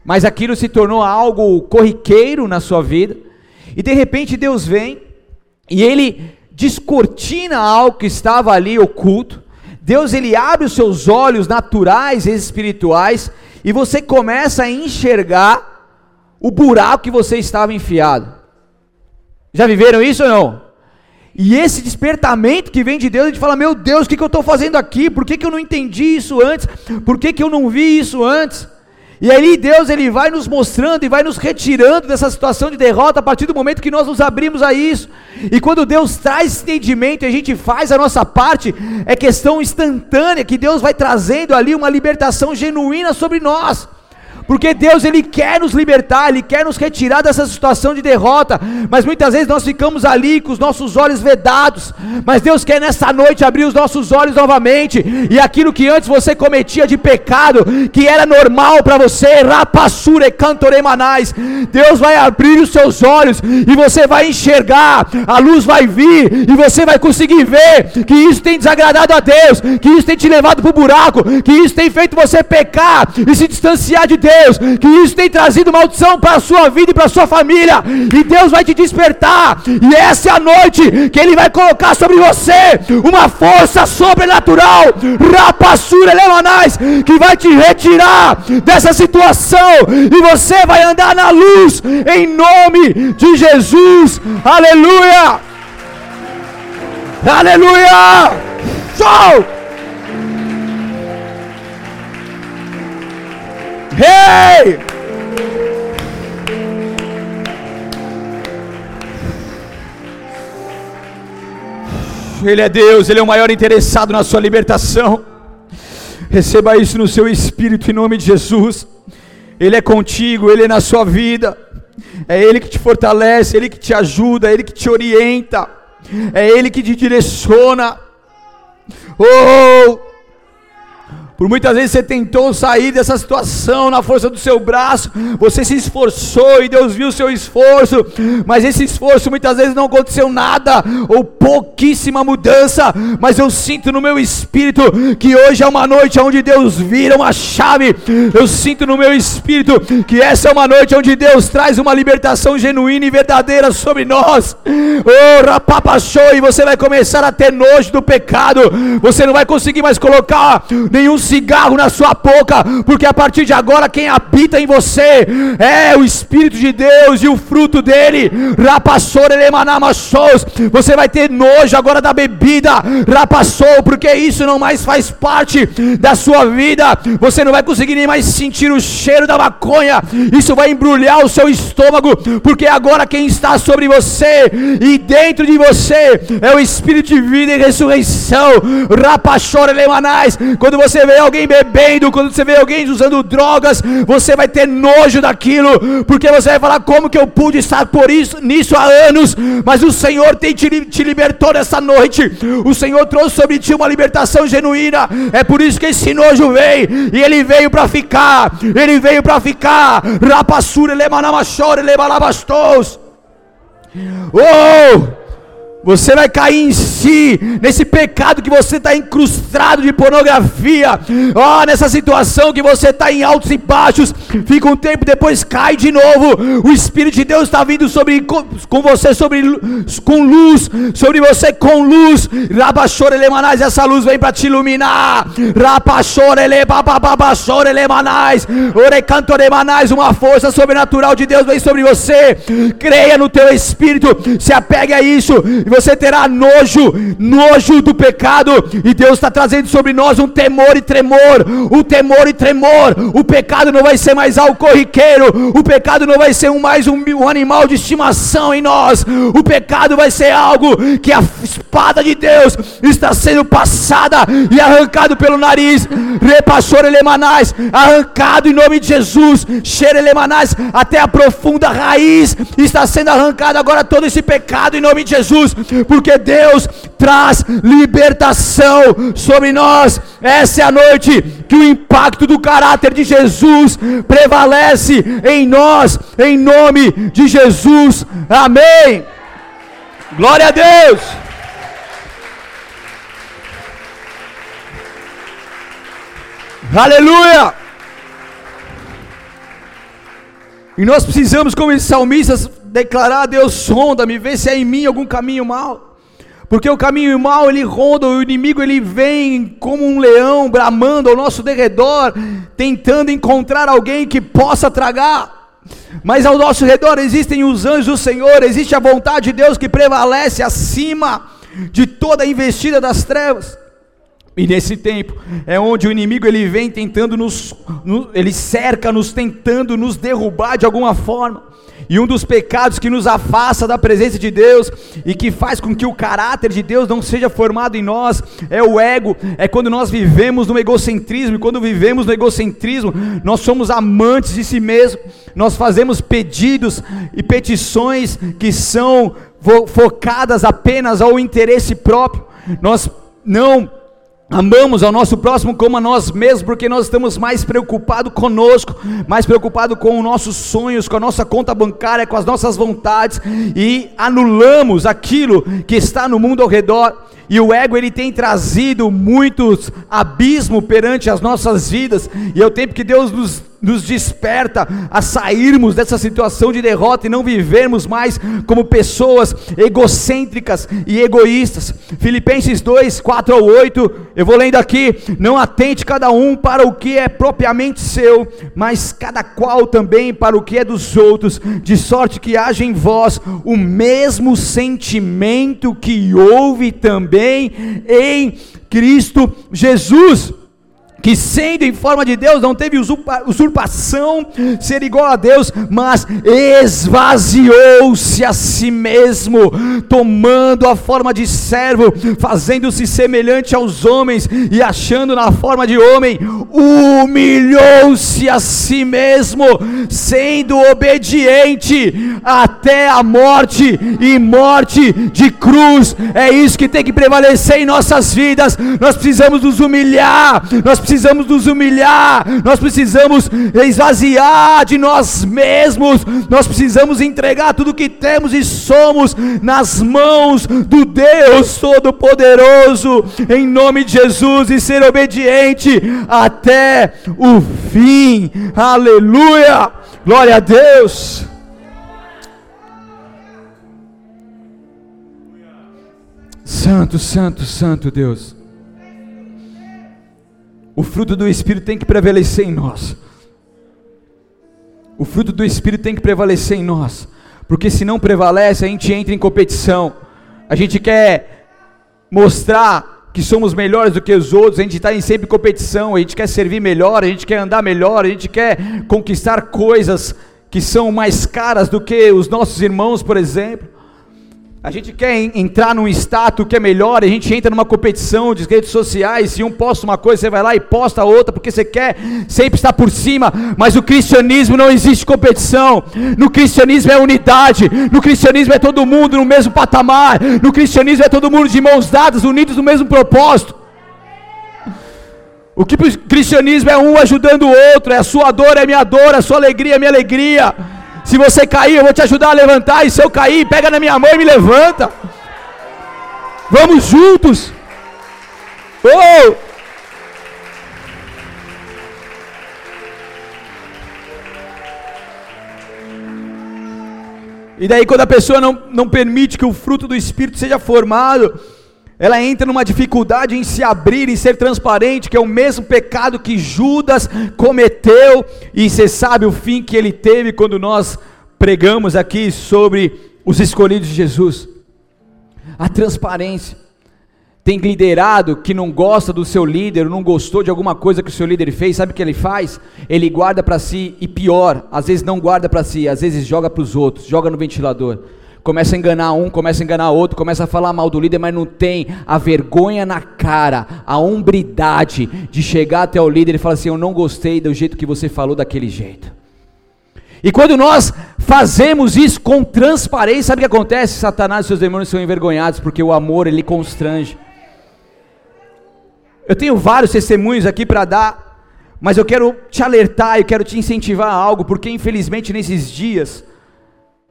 mas aquilo se tornou algo corriqueiro na sua vida. E de repente Deus vem e ele descortina algo que estava ali oculto. Deus ele abre os seus olhos naturais e espirituais e você começa a enxergar o buraco que você estava enfiado. Já viveram isso ou não? E esse despertamento que vem de Deus, a gente fala: Meu Deus, o que, que eu estou fazendo aqui? Por que, que eu não entendi isso antes? Por que, que eu não vi isso antes? E aí Deus ele vai nos mostrando e vai nos retirando dessa situação de derrota a partir do momento que nós nos abrimos a isso. E quando Deus traz entendimento e a gente faz a nossa parte, é questão instantânea que Deus vai trazendo ali uma libertação genuína sobre nós. Porque Deus ele quer nos libertar, ele quer nos retirar dessa situação de derrota, mas muitas vezes nós ficamos ali com os nossos olhos vedados, mas Deus quer nessa noite abrir os nossos olhos novamente, e aquilo que antes você cometia de pecado, que era normal para você, rapassure cantoremanais, Deus vai abrir os seus olhos e você vai enxergar, a luz vai vir e você vai conseguir ver que isso tem desagradado a Deus, que isso tem te levado para o buraco, que isso tem feito você pecar e se distanciar de Deus, que isso tem trazido maldição para a sua vida e para a sua família, e Deus vai te despertar, e essa é a noite que Ele vai colocar sobre você uma força sobrenatural, rapassura leonais, que vai te retirar dessa situação, e você vai andar na luz, em nome de Jesus, aleluia! Aleluia! Show! Hey! Ele é Deus, Ele é o maior interessado na sua libertação. Receba isso no seu espírito em nome de Jesus. Ele é contigo, Ele é na sua vida. É Ele que te fortalece, é Ele que te ajuda, é Ele que te orienta, é Ele que te direciona. Oh! Por muitas vezes você tentou sair dessa situação na força do seu braço, você se esforçou e Deus viu o seu esforço, mas esse esforço muitas vezes não aconteceu nada ou pouquíssima mudança. Mas eu sinto no meu espírito que hoje é uma noite onde Deus vira uma chave. Eu sinto no meu espírito que essa é uma noite onde Deus traz uma libertação genuína e verdadeira sobre nós. Oh, rapapachou, e você vai começar a ter nojo do pecado, você não vai conseguir mais colocar nenhum cigarro na sua boca, porque a partir de agora quem habita em você é o Espírito de Deus e o fruto dele. Rapassou, você vai ter nojo agora da bebida, rapassou, porque isso não mais faz parte da sua vida. Você não vai conseguir nem mais sentir o cheiro da maconha. Isso vai embrulhar o seu estômago, porque agora quem está sobre você e dentro de você é o Espírito de vida e ressurreição. Rapachore lemanais. Quando você vê alguém bebendo, quando você vê alguém usando drogas, você vai ter nojo daquilo, porque você vai falar: como que eu pude estar por isso, nisso há anos? Mas o Senhor tem te, te libertou nessa noite, o Senhor trouxe sobre ti uma libertação genuína, é por isso que esse nojo veio, e ele veio para ficar, ele veio para ficar. Rapassura, lemanamachore, lebalabastos. Oh! Você vai cair em si, nesse pecado que você está incrustado de pornografia, oh, nessa situação que você está em altos e baixos, fica um tempo, depois cai de novo. O Espírito de Deus está vindo sobre com, com, você sobre com luz, sobre você com luz. Rabachore lemanais, essa luz vem para te iluminar. Rabachore le bababachore lemanais, orecanto lemanais, uma força sobrenatural de Deus vem sobre você. Creia no teu espírito, se apegue a isso você terá nojo, nojo do pecado, e Deus está trazendo sobre nós um temor e tremor, um temor e tremor. O pecado não vai ser mais algo corriqueiro, o pecado não vai ser um, mais um, um animal de estimação em nós, o pecado vai ser algo que a espada de Deus está sendo passada e arrancado pelo nariz, repassou elemanais, arrancado em nome de Jesus, cheiro elemanais, até a profunda raiz está sendo arrancado agora todo esse pecado em nome de Jesus, porque Deus traz libertação sobre nós. Essa é a noite que o impacto do caráter de Jesus prevalece em nós, em nome de Jesus. Amém. Glória a Deus. Aleluia! E nós precisamos, como salmistas, declarar a Deus: sonda-me, vê se é em mim algum caminho mal. Porque o caminho mal ele ronda, o inimigo ele vem como um leão bramando ao nosso derredor, tentando encontrar alguém que possa tragar. Mas ao nosso redor existem os anjos do Senhor, existe a vontade de Deus que prevalece acima de toda a investida das trevas. E nesse tempo é onde o inimigo ele vem tentando nos, nos ele cerca nos tentando nos derrubar de alguma forma. E um dos pecados que nos afasta da presença de Deus e que faz com que o caráter de Deus não seja formado em nós é o ego, é quando nós vivemos no egocentrismo, e quando vivemos no egocentrismo, nós somos amantes de si mesmo, nós fazemos pedidos e petições que são focadas apenas ao interesse próprio, nós não Amamos ao nosso próximo como a nós mesmos, porque nós estamos mais preocupados conosco, mais preocupados com os nossos sonhos, com a nossa conta bancária, com as nossas vontades, e anulamos aquilo que está no mundo ao redor. E o ego ele tem trazido muitos abismos perante as nossas vidas, e é o tempo que Deus nos nos desperta a sairmos dessa situação de derrota e não vivermos mais como pessoas egocêntricas e egoístas. Filipenses 2, 4 ao 8, eu vou lendo aqui: não atente cada um para o que é propriamente seu, mas cada qual também para o que é dos outros, de sorte que haja em vós o mesmo sentimento que houve também em Cristo Jesus que sendo em forma de Deus, não teve usurpação ser igual a Deus, mas esvaziou-se a si mesmo, tomando a forma de servo, fazendo-se semelhante aos homens e achando na forma de homem, humilhou-se a si mesmo, sendo obediente até a morte e morte de cruz. É isso que tem que prevalecer em nossas vidas. Nós precisamos nos humilhar, nós precisamos nos humilhar, nós precisamos esvaziar de nós mesmos, nós precisamos entregar tudo que temos e somos nas mãos do Deus Todo-Poderoso, em nome de Jesus, e ser obediente até o fim. Aleluia! Glória a Deus! Santo, santo, santo Deus. O fruto do Espírito tem que prevalecer em nós. O fruto do Espírito tem que prevalecer em nós. Porque se não prevalece, a gente entra em competição. A gente quer mostrar que somos melhores do que os outros, a gente está em sempre competição, a gente quer servir melhor, a gente quer andar melhor, a gente quer conquistar coisas que são mais caras do que os nossos irmãos, por exemplo. A gente quer entrar num status que é melhor, a gente entra numa competição de redes sociais, se um posta uma coisa, você vai lá e posta outra, porque você quer sempre estar por cima, mas no cristianismo não existe competição, no cristianismo é unidade, no cristianismo é todo mundo no mesmo patamar, no cristianismo é todo mundo de mãos dadas, unidos no mesmo propósito. O que o cristianismo é um ajudando o outro, é a sua dor é minha dor, a sua alegria é minha alegria. Se você cair, eu vou te ajudar a levantar. E se eu cair, pega na minha mão e me levanta. Vamos juntos. Oh! E daí, quando a pessoa não, não permite que o fruto do Espírito seja formado, ela entra numa dificuldade em se abrir e ser transparente, que é o mesmo pecado que Judas cometeu, e você sabe o fim que ele teve quando nós pregamos aqui sobre os escolhidos de Jesus. A transparência. Tem liderado que não gosta do seu líder, não gostou de alguma coisa que o seu líder fez, sabe o que ele faz? Ele guarda para si, e pior, às vezes não guarda para si, às vezes joga para os outros, joga no ventilador começa a enganar um, começa a enganar outro, começa a falar mal do líder, mas não tem a vergonha na cara, a hombridade de chegar até o líder e falar assim: Eu não gostei do jeito que você falou daquele jeito. E quando nós fazemos isso com transparência, sabe o que acontece? Satanás e seus demônios são envergonhados, porque o amor ele constrange. Eu tenho vários testemunhos aqui para dar, mas eu quero te alertar, eu quero te incentivar a algo, porque infelizmente nesses dias,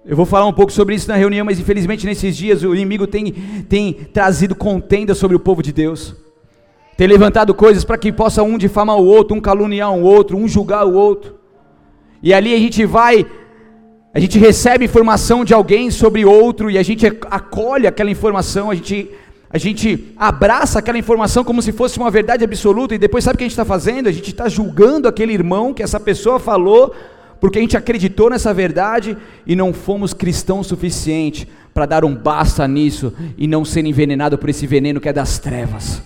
eu vou falar um pouco sobre isso na reunião, mas infelizmente nesses dias o inimigo tem, tem trazido contenda sobre o povo de Deus. Tem levantado coisas para que possa um difamar o outro, um caluniar o outro, um julgar o outro. E ali a gente vai, a gente recebe informação de alguém sobre outro e a gente acolhe aquela informação, a gente, a gente abraça aquela informação como se fosse uma verdade absoluta e depois sabe o que a gente está fazendo? A gente está julgando aquele irmão que essa pessoa falou porque a gente acreditou nessa verdade e não fomos cristãos suficiente para dar um basta nisso e não ser envenenado por esse veneno que é das trevas.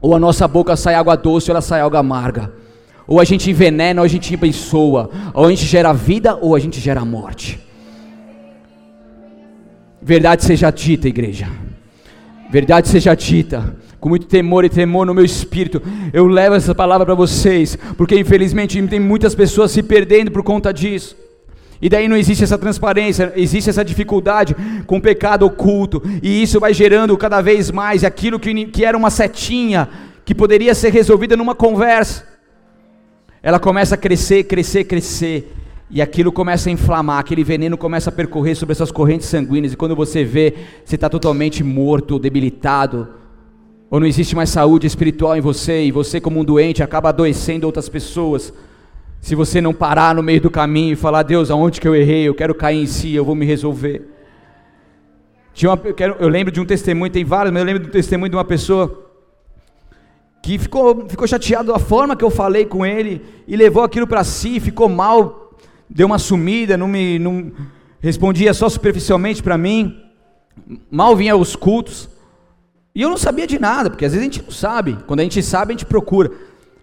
Ou a nossa boca sai água doce, ou ela sai água amarga. Ou a gente envenena, ou a gente abençoa. Ou a gente gera vida, ou a gente gera morte. Verdade seja dita, igreja. Verdade seja dita. Com muito temor e temor no meu espírito, eu levo essa palavra para vocês, porque infelizmente tem muitas pessoas se perdendo por conta disso. E daí não existe essa transparência, existe essa dificuldade com o pecado oculto, e isso vai gerando cada vez mais aquilo que, que era uma setinha, que poderia ser resolvida numa conversa. Ela começa a crescer, crescer, crescer, e aquilo começa a inflamar, aquele veneno começa a percorrer sobre essas correntes sanguíneas, e quando você vê, você está totalmente morto, debilitado, ou não existe mais saúde espiritual em você, e você, como um doente, acaba adoecendo outras pessoas. Se você não parar no meio do caminho e falar, Deus, aonde que eu errei, eu quero cair em si, eu vou me resolver. Tinha uma, eu, quero, eu lembro de um testemunho, tem vários, mas eu lembro do testemunho de uma pessoa que ficou, ficou chateado da forma que eu falei com ele e levou aquilo para si, ficou mal, deu uma sumida, não me não respondia só superficialmente para mim, mal vinha aos cultos. E eu não sabia de nada, porque às vezes a gente não sabe. Quando a gente sabe, a gente procura.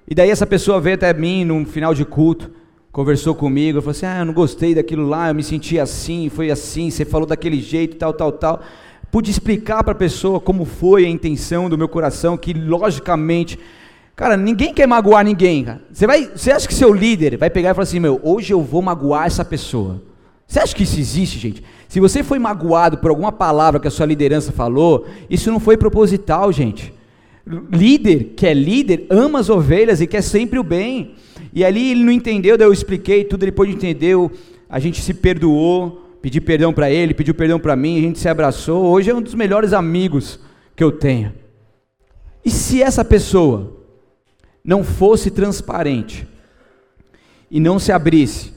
E daí essa pessoa veio até mim no final de culto, conversou comigo, falou assim: "Ah, eu não gostei daquilo lá, eu me senti assim, foi assim, você falou daquele jeito, tal, tal, tal". Pude explicar para a pessoa como foi a intenção do meu coração, que logicamente Cara, ninguém quer magoar ninguém. Você, vai, você acha que seu líder vai pegar e falar assim, meu, hoje eu vou magoar essa pessoa? Você acha que isso existe, gente? Se você foi magoado por alguma palavra que a sua liderança falou, isso não foi proposital, gente. Líder que é líder ama as ovelhas e quer sempre o bem. E ali ele não entendeu, daí eu expliquei tudo, ele pôde entendeu, a gente se perdoou, pedi perdão para ele, pediu perdão para mim, a gente se abraçou. Hoje é um dos melhores amigos que eu tenho. E se essa pessoa não fosse transparente e não se abrisse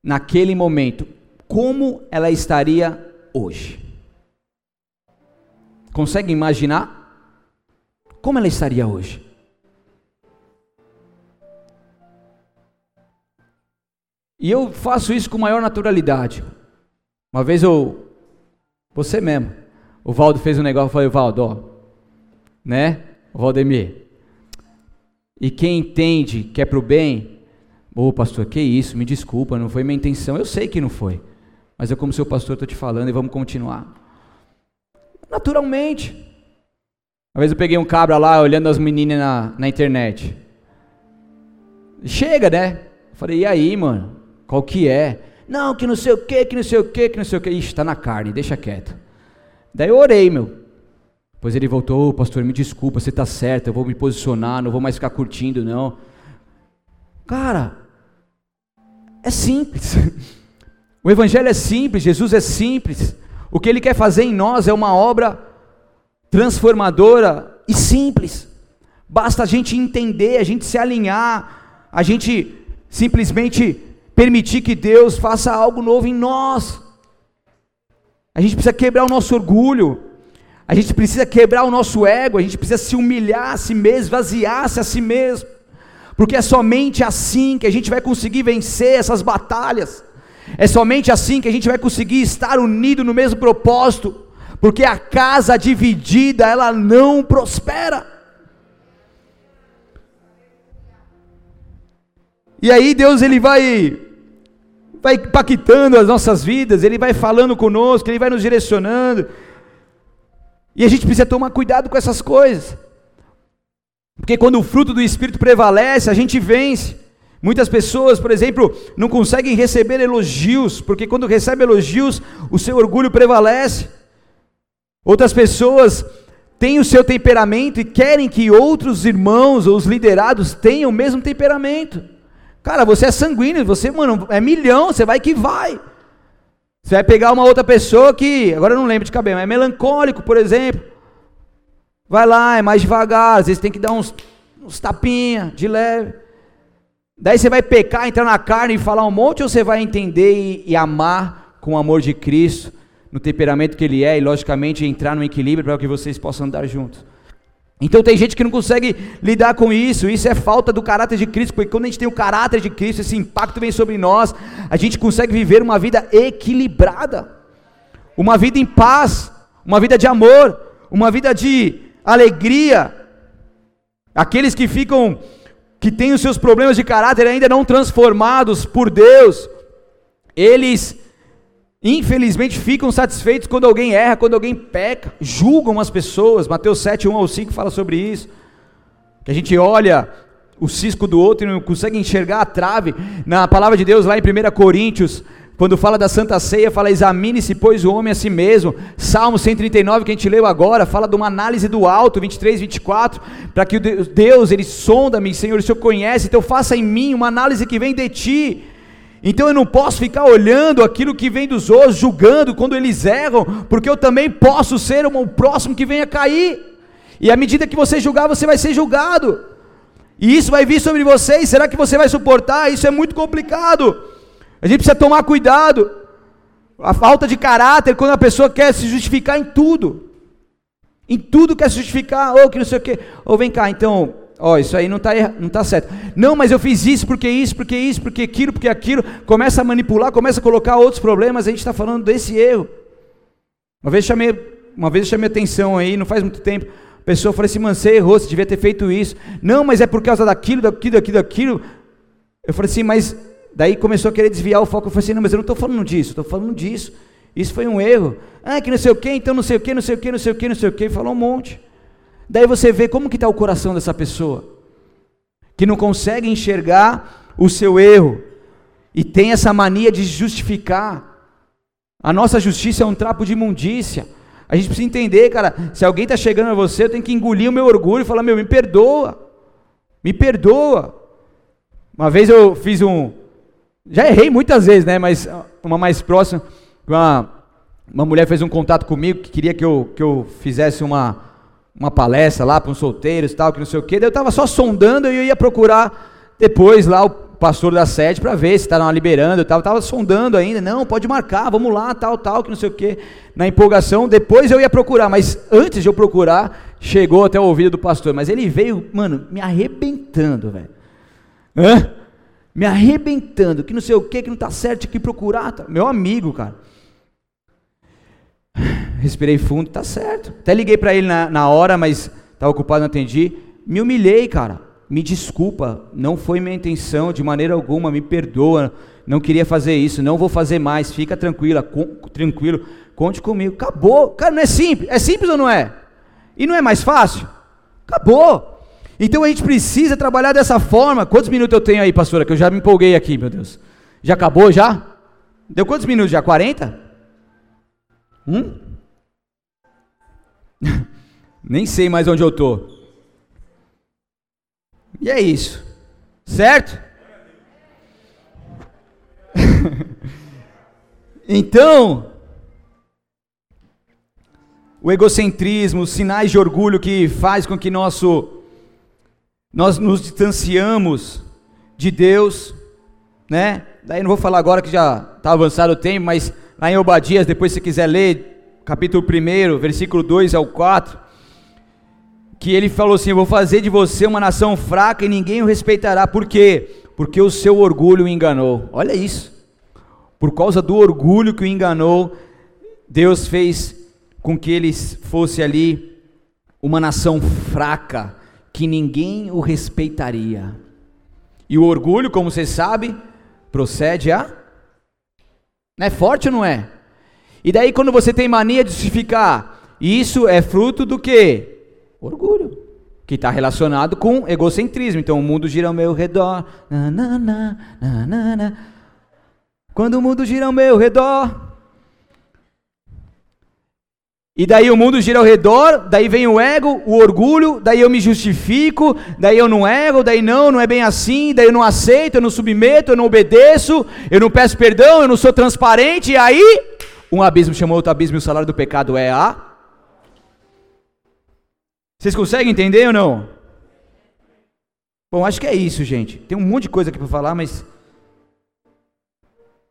naquele momento, como ela estaria hoje? Consegue imaginar? Como ela estaria hoje? E eu faço isso com maior naturalidade. Uma vez eu, você mesmo, o Valdo fez um negócio, eu falei, Valdo, ó, né, Valdemir, e quem entende que é para o bem, ô oh, pastor, que isso, me desculpa, não foi minha intenção. Eu sei que não foi, mas eu, como seu pastor, estou te falando e vamos continuar. Naturalmente. Uma vez eu peguei um cabra lá olhando as meninas na, na internet. Chega, né? Falei, e aí, mano? Qual que é? Não, que não sei o que, que não sei o que, que não sei o que. Ixi, está na carne, deixa quieto. Daí eu orei, meu. Pois ele voltou, oh, pastor, me desculpa, você está certo, eu vou me posicionar, não vou mais ficar curtindo, não. Cara, é simples. O Evangelho é simples, Jesus é simples. O que ele quer fazer em nós é uma obra transformadora e simples. Basta a gente entender, a gente se alinhar, a gente simplesmente permitir que Deus faça algo novo em nós. A gente precisa quebrar o nosso orgulho. A gente precisa quebrar o nosso ego, a gente precisa se humilhar a si mesmo, esvaziar-se a si mesmo, porque é somente assim que a gente vai conseguir vencer essas batalhas, é somente assim que a gente vai conseguir estar unido no mesmo propósito, porque a casa dividida, ela não prospera. E aí Deus ele vai vai impactando as nossas vidas, ele vai falando conosco, ele vai nos direcionando. E a gente precisa tomar cuidado com essas coisas. Porque quando o fruto do Espírito prevalece, a gente vence. Muitas pessoas, por exemplo, não conseguem receber elogios, porque quando recebe elogios, o seu orgulho prevalece. Outras pessoas têm o seu temperamento e querem que outros irmãos ou os liderados tenham o mesmo temperamento. Cara, você é sanguíneo, você, mano, é milhão, você vai que vai. Você vai pegar uma outra pessoa que, agora eu não lembro de cabelo, é melancólico, por exemplo. Vai lá, é mais devagar, às vezes tem que dar uns, uns tapinha de leve. Daí você vai pecar, entrar na carne e falar um monte, ou você vai entender e, e amar com o amor de Cristo, no temperamento que Ele é, e logicamente entrar no equilíbrio para que vocês possam andar juntos. Então tem gente que não consegue lidar com isso, isso é falta do caráter de Cristo, porque quando a gente tem o caráter de Cristo, esse impacto vem sobre nós, a gente consegue viver uma vida equilibrada, uma vida em paz, uma vida de amor, uma vida de alegria, Aqueles que ficam, que têm os seus problemas de caráter ainda não transformados por Deus, eles infelizmente ficam satisfeitos quando alguém erra, quando alguém peca, julgam as pessoas. Mateus 7, 1 ao 5 fala sobre isso. Que a gente olha o cisco do outro e não consegue enxergar a trave. Na palavra de Deus, lá em 1 Coríntios, quando fala da Santa Ceia, fala: examine-se, pois, o homem a si mesmo. Salmo 139, que a gente leu agora, fala de uma análise do alto, 23, 24, para que Deus, Ele sonda-me, Senhor, o Senhor conhece, então faça em mim uma análise que vem de Ti. Então eu não posso ficar olhando aquilo que vem dos outros, julgando quando eles erram, porque eu também posso ser o próximo que venha cair. E à medida que você julgar, você vai ser julgado. E isso vai vir sobre vocês. Será que você vai suportar? Isso é muito complicado. A gente precisa tomar cuidado. A falta de caráter quando a pessoa quer se justificar em tudo. Em tudo quer se justificar, ou que não sei o quê. Ou vem cá, então, ó, isso aí não está não tá certo. Não, mas eu fiz isso, porque isso, porque isso, porque aquilo, porque aquilo. Começa a manipular, começa a colocar outros problemas, a gente está falando desse erro. Uma vez chamei, uma vez chamei atenção aí, não faz muito tempo. A pessoa falou assim, mano, você errou, você devia ter feito isso. Não, mas é por causa daquilo, daquilo, daquilo, daquilo. Eu falei assim, mas Daí começou a querer desviar o foco. Eu falei assim: não, mas eu não estou falando disso, estou falando disso. Isso foi um erro. Ah, que não sei o que, então não sei o que, não sei o que, não sei o que, não sei o que. Falou um monte. Daí você vê como que está o coração dessa pessoa, que não consegue enxergar o seu erro e tem essa mania de justificar. A nossa justiça é um trapo de imundícia. A gente precisa entender, cara, se alguém está chegando a você, eu tenho que engolir o meu orgulho e falar, meu, me perdoa. Me perdoa. Uma vez eu fiz um, já errei muitas vezes, né? Mas uma mais próxima, uma, uma mulher fez um contato comigo que queria que eu, que eu fizesse uma, uma palestra lá para uns solteiros tal, que não sei o quê. Daí eu estava só sondando e eu ia procurar depois lá o pastor da sede para ver se estavam liberando. Eu estava sondando ainda. Não, pode marcar, vamos lá, tal, tal, que não sei o quê. Na empolgação, depois eu ia procurar, mas antes de eu procurar, chegou até o ouvido do pastor. Mas ele veio, mano, me arrebentando, velho. Hã? Me arrebentando, que não sei o que, que não está certo, que procurar. Tá. Meu amigo, cara. Respirei fundo, tá certo. Até liguei para ele na, na hora, mas estava ocupado, não atendi. Me humilhei, cara. Me desculpa, não foi minha intenção de maneira alguma, me perdoa. Não queria fazer isso, não vou fazer mais. Fica tranquila, com, tranquilo, conte comigo. Acabou. Cara, não é simples. É simples ou não é? E não é mais fácil? Acabou. Então a gente precisa trabalhar dessa forma. Quantos minutos eu tenho aí, pastora? Que eu já me empolguei aqui, meu Deus. Já acabou já? Deu quantos minutos já? 40? Hum? Nem sei mais onde eu estou. E é isso. Certo? então, o egocentrismo, os sinais de orgulho que faz com que nosso nós nos distanciamos de Deus, né? Daí não vou falar agora que já está avançado o tempo, mas lá em Obadias, depois se quiser ler, capítulo 1, versículo 2 ao 4, que ele falou assim: vou fazer de você uma nação fraca e ninguém o respeitará. Por quê? Porque o seu orgulho o enganou. Olha isso. Por causa do orgulho que o enganou, Deus fez com que ele fosse ali uma nação fraca, que ninguém o respeitaria. E o orgulho, como você sabe, procede a. Não é forte ou não é? E daí, quando você tem mania de justificar, isso é fruto do que? Orgulho. Que está relacionado com egocentrismo. Então, o mundo gira ao meu redor. Na, na, na, Quando o mundo gira ao meu redor, e daí o mundo gira ao redor, daí vem o ego, o orgulho, daí eu me justifico, daí eu não erro, daí não, não é bem assim, daí eu não aceito, eu não submeto, eu não obedeço, eu não peço perdão, eu não sou transparente, e aí um abismo chamou outro abismo e o salário do pecado é a. Vocês conseguem entender ou não? Bom, acho que é isso, gente. Tem um monte de coisa aqui para falar, mas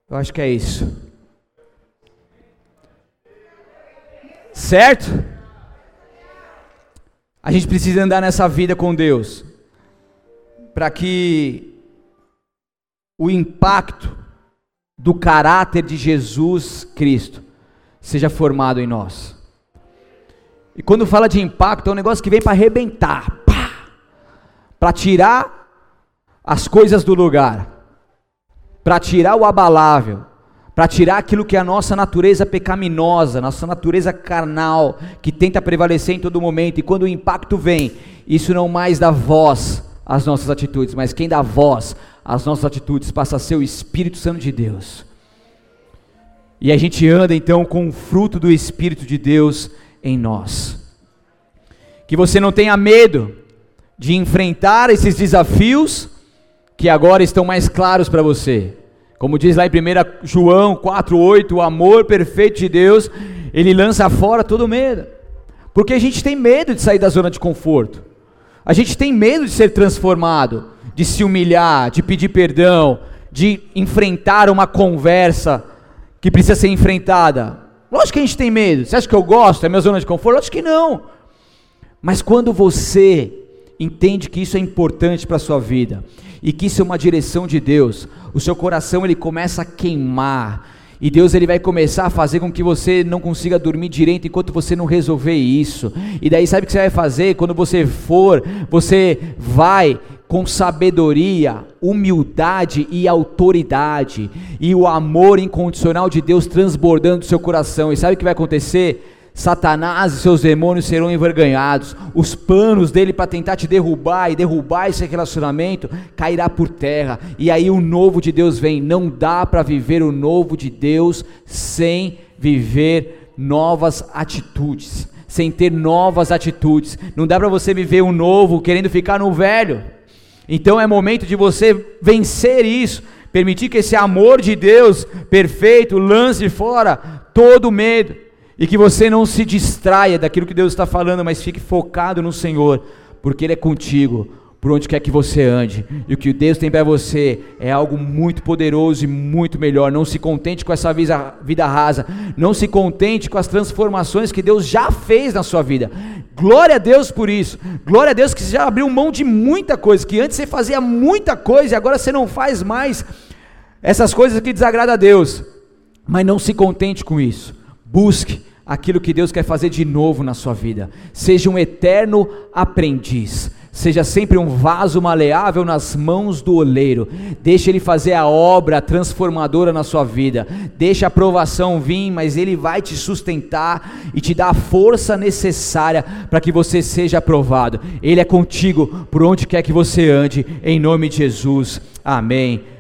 eu acho que é isso. Certo? A gente precisa andar nessa vida com Deus para que o impacto do caráter de Jesus Cristo seja formado em nós. E quando fala de impacto, é um negócio que vem para arrebentar. Para tirar as coisas do lugar, para tirar o abalável, para tirar aquilo que é a nossa natureza pecaminosa, nossa natureza carnal, que tenta prevalecer em todo momento, e quando o impacto vem, isso não mais dá voz às nossas atitudes, mas quem dá voz às nossas atitudes passa a ser o Espírito Santo de Deus. E a gente anda então com o fruto do Espírito de Deus em nós. Que você não tenha medo de enfrentar esses desafios que agora estão mais claros para você. Como diz lá em 1 João 4,8, o amor perfeito de Deus, ele lança fora todo medo. Porque a gente tem medo de sair da zona de conforto. A gente tem medo de ser transformado, de se humilhar, de pedir perdão, de enfrentar uma conversa que precisa ser enfrentada. Lógico que a gente tem medo. Você acha que eu gosto? É minha zona de conforto? Lógico que não. Mas quando você entende que isso é importante para a sua vida e que isso é uma direção de Deus, o seu coração ele começa a queimar e Deus ele vai começar a fazer com que você não consiga dormir direito enquanto você não resolver isso. E daí sabe o que você vai fazer quando você for? Você vai com sabedoria, humildade e autoridade, e o amor incondicional de Deus transbordando do seu coração. E sabe o que vai acontecer? Satanás e seus demônios serão envergonhados, os planos dele para tentar te derrubar e derrubar esse relacionamento cairá por terra, e aí o novo de Deus vem. Não dá para viver o novo de Deus sem viver novas atitudes, sem ter novas atitudes. Não dá para você viver o novo querendo ficar no velho. Então é momento de você vencer isso, permitir que esse amor de Deus perfeito lance fora todo medo e que você não se distraia daquilo que Deus está falando, mas fique focado no Senhor, porque Ele é contigo, por onde quer que você ande. E o que Deus tem para você é algo muito poderoso e muito melhor. Não se contente com essa vida, rasa. Não se contente com as transformações que Deus já fez na sua vida. Glória a Deus por isso. Glória a Deus que você já abriu mão de muita coisa. Que antes você fazia muita coisa e agora você não faz mais essas coisas que desagradam a Deus. Mas não se contente com isso. Busque aquilo que Deus quer fazer de novo na sua vida. Seja um eterno aprendiz. Seja sempre um vaso maleável nas mãos do oleiro. Deixe ele fazer a obra transformadora na sua vida. Deixe a aprovação vir, mas ele vai te sustentar e te dar a força necessária para que você seja aprovado. Ele é contigo por onde quer que você ande, em nome de Jesus. Amém.